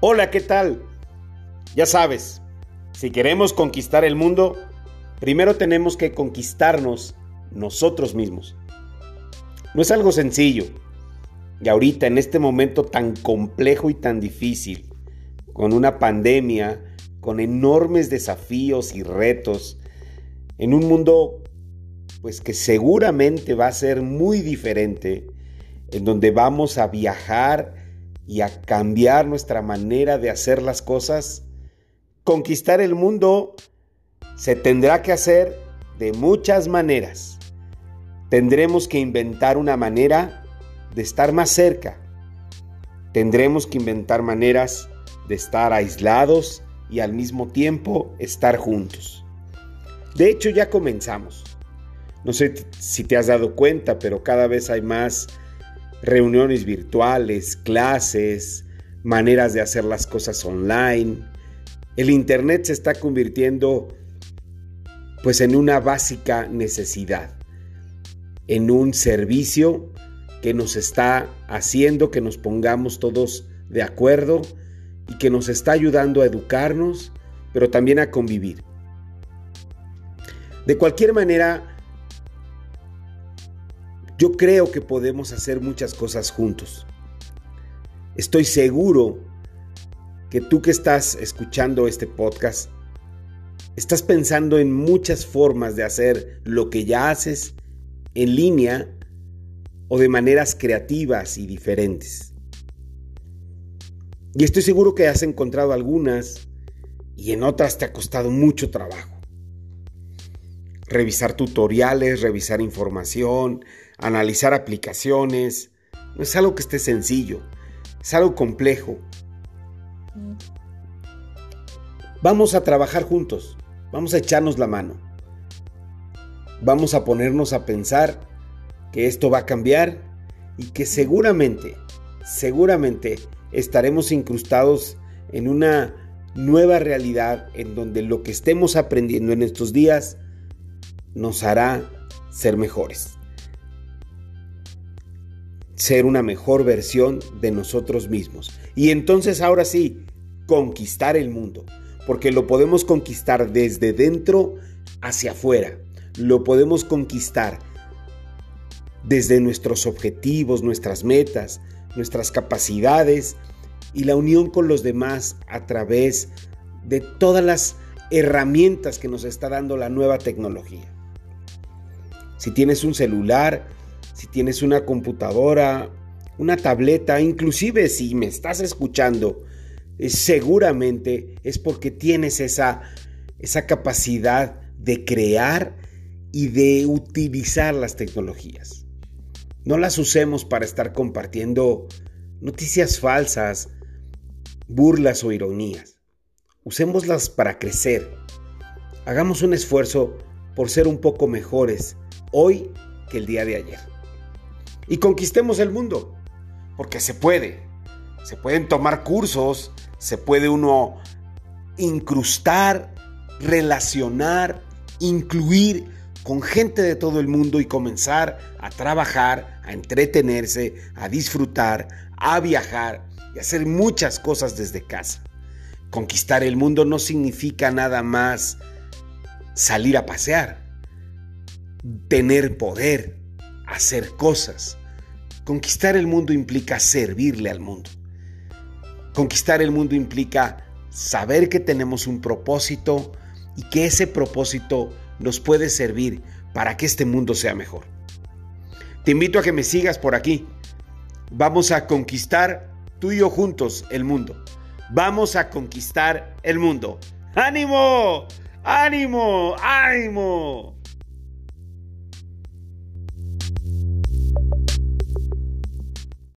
Hola, ¿qué tal? Ya sabes, si queremos conquistar el mundo, primero tenemos que conquistarnos nosotros mismos. No es algo sencillo. Y ahorita, en este momento tan complejo y tan difícil, con una pandemia, con enormes desafíos y retos, en un mundo pues que seguramente va a ser muy diferente, en donde vamos a viajar y a cambiar nuestra manera de hacer las cosas, conquistar el mundo se tendrá que hacer de muchas maneras. Tendremos que inventar una manera de estar más cerca. Tendremos que inventar maneras de estar aislados y al mismo tiempo estar juntos. De hecho, ya comenzamos. No sé si te has dado cuenta, pero cada vez hay más reuniones virtuales, clases, maneras de hacer las cosas online. El Internet se está convirtiendo pues en una básica necesidad, en un servicio que nos está haciendo que nos pongamos todos de acuerdo y que nos está ayudando a educarnos, pero también a convivir. De cualquier manera, yo creo que podemos hacer muchas cosas juntos. Estoy seguro que tú que estás escuchando este podcast, estás pensando en muchas formas de hacer lo que ya haces en línea o de maneras creativas y diferentes. Y estoy seguro que has encontrado algunas y en otras te ha costado mucho trabajo revisar tutoriales, revisar información, analizar aplicaciones. No es algo que esté sencillo, es algo complejo. Vamos a trabajar juntos, vamos a echarnos la mano. Vamos a ponernos a pensar que esto va a cambiar y que seguramente, seguramente estaremos incrustados en una nueva realidad en donde lo que estemos aprendiendo en estos días nos hará ser mejores. Ser una mejor versión de nosotros mismos. Y entonces ahora sí, conquistar el mundo. Porque lo podemos conquistar desde dentro hacia afuera. Lo podemos conquistar desde nuestros objetivos, nuestras metas, nuestras capacidades y la unión con los demás a través de todas las herramientas que nos está dando la nueva tecnología si tienes un celular, si tienes una computadora, una tableta, inclusive si me estás escuchando, eh, seguramente es porque tienes esa, esa capacidad de crear y de utilizar las tecnologías. No las usemos para estar compartiendo noticias falsas, burlas o ironías. Usémoslas para crecer. Hagamos un esfuerzo por ser un poco mejores hoy que el día de ayer. Y conquistemos el mundo, porque se puede. Se pueden tomar cursos, se puede uno incrustar, relacionar, incluir con gente de todo el mundo y comenzar a trabajar, a entretenerse, a disfrutar, a viajar y hacer muchas cosas desde casa. Conquistar el mundo no significa nada más salir a pasear tener poder, hacer cosas. Conquistar el mundo implica servirle al mundo. Conquistar el mundo implica saber que tenemos un propósito y que ese propósito nos puede servir para que este mundo sea mejor. Te invito a que me sigas por aquí. Vamos a conquistar tú y yo juntos el mundo. Vamos a conquistar el mundo. ¡Ánimo! ¡Ánimo! ¡Ánimo!